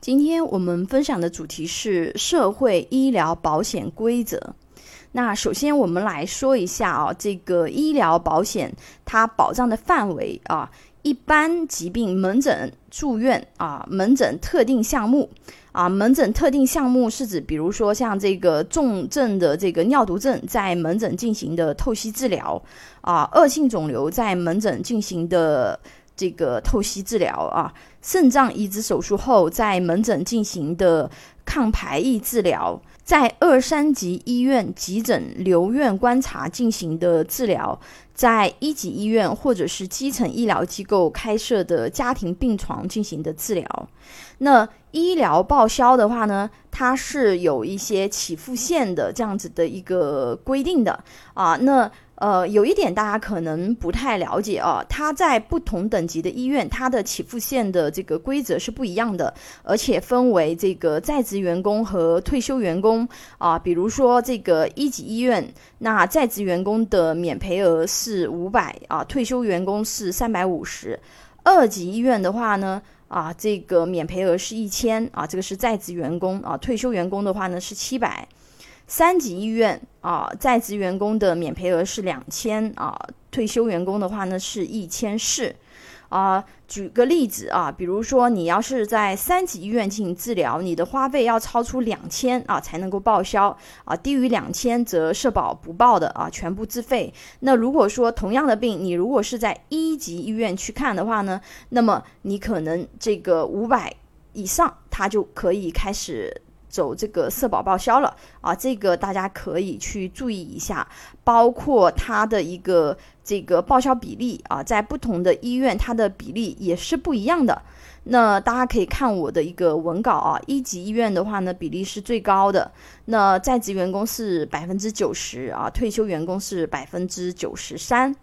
今天我们分享的主题是社会医疗保险规则。那首先我们来说一下啊，这个医疗保险它保障的范围啊，一般疾病门诊、住院啊，门诊特定项目啊，门诊特定项目是指，比如说像这个重症的这个尿毒症在门诊进行的透析治疗啊，恶性肿瘤在门诊进行的这个透析治疗啊，肾脏移植手术后在门诊进行的抗排异治疗。在二三级医院急诊留院观察进行的治疗，在一级医院或者是基层医疗机构开设的家庭病床进行的治疗，那医疗报销的话呢，它是有一些起付线的这样子的一个规定的啊，那。呃，有一点大家可能不太了解啊，它在不同等级的医院，它的起付线的这个规则是不一样的，而且分为这个在职员工和退休员工啊。比如说这个一级医院，那在职员工的免赔额是五百啊，退休员工是三百五十。二级医院的话呢，啊，这个免赔额是一千啊，这个是在职员工啊，退休员工的话呢是七百。三级医院啊，在职员工的免赔额是两千啊，退休员工的话呢是一千四啊。举个例子啊，比如说你要是在三级医院进行治疗，你的花费要超出两千啊才能够报销啊，低于两千则社保不报的啊，全部自费。那如果说同样的病，你如果是在一级医院去看的话呢，那么你可能这个五百以上，它就可以开始。走这个社保报销了啊，这个大家可以去注意一下，包括它的一个这个报销比例啊，在不同的医院它的比例也是不一样的。那大家可以看我的一个文稿啊，一级医院的话呢，比例是最高的，那在职员工是百分之九十啊，退休员工是百分之九十三。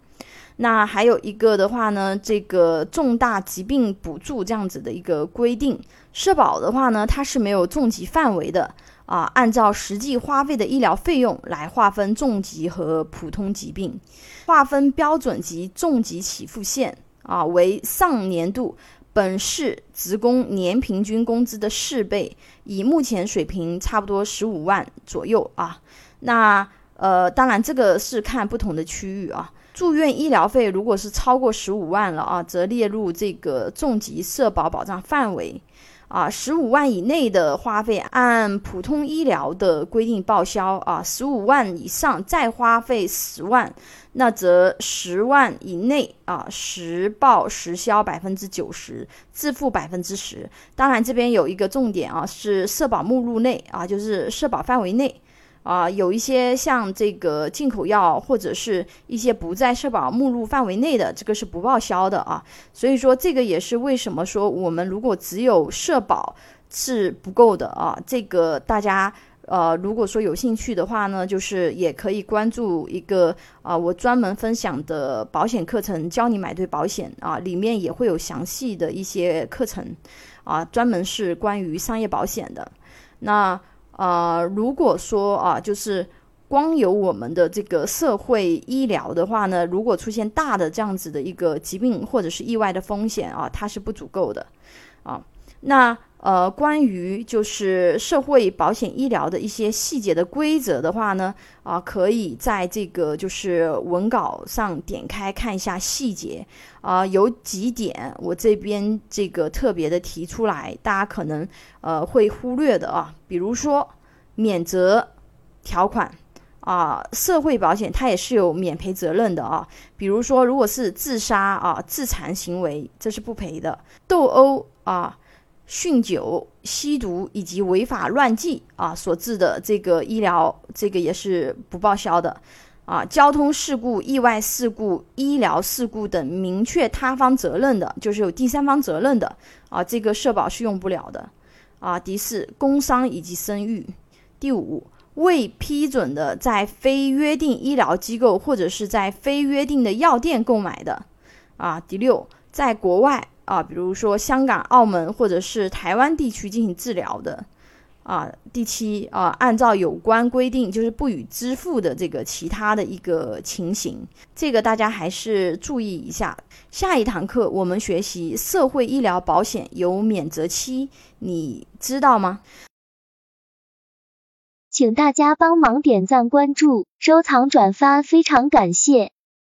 那还有一个的话呢，这个重大疾病补助这样子的一个规定，社保的话呢，它是没有重疾范围的啊，按照实际花费的医疗费用来划分重疾和普通疾病，划分标准及重疾起付线啊为上年度本市职工年平均工资的四倍，以目前水平差不多十五万左右啊。那呃，当然这个是看不同的区域啊。住院医疗费如果是超过十五万了啊，则列入这个重疾社保保障范围，啊，十五万以内的花费按普通医疗的规定报销啊，十五万以上再花费十万，那则十万以内啊实报实销百分之九十，自付百分之十。当然这边有一个重点啊，是社保目录内啊，就是社保范围内。啊，有一些像这个进口药或者是一些不在社保目录范围内的，这个是不报销的啊。所以说，这个也是为什么说我们如果只有社保是不够的啊。这个大家呃，如果说有兴趣的话呢，就是也可以关注一个啊，我专门分享的保险课程，教你买对保险啊，里面也会有详细的一些课程啊，专门是关于商业保险的。那。啊，如果说啊，就是光有我们的这个社会医疗的话呢，如果出现大的这样子的一个疾病或者是意外的风险啊，它是不足够的啊。那呃，关于就是社会保险医疗的一些细节的规则的话呢，啊，可以在这个就是文稿上点开看一下细节。啊，有几点我这边这个特别的提出来，大家可能呃会忽略的啊，比如说免责条款啊，社会保险它也是有免赔责任的啊，比如说如果是自杀啊、自残行为，这是不赔的，斗殴啊。酗酒、吸毒以及违法乱纪啊所致的这个医疗，这个也是不报销的啊。交通事故、意外事故、医疗事故等明确他方责任的，就是有第三方责任的啊，这个社保是用不了的啊。第四，工伤以及生育。第五，未批准的在非约定医疗机构或者是在非约定的药店购买的啊。第六，在国外。啊，比如说香港、澳门或者是台湾地区进行治疗的，啊，第七啊，按照有关规定就是不予支付的这个其他的一个情形，这个大家还是注意一下。下一堂课我们学习社会医疗保险有免责期，你知道吗？请大家帮忙点赞、关注、收藏、转发，非常感谢。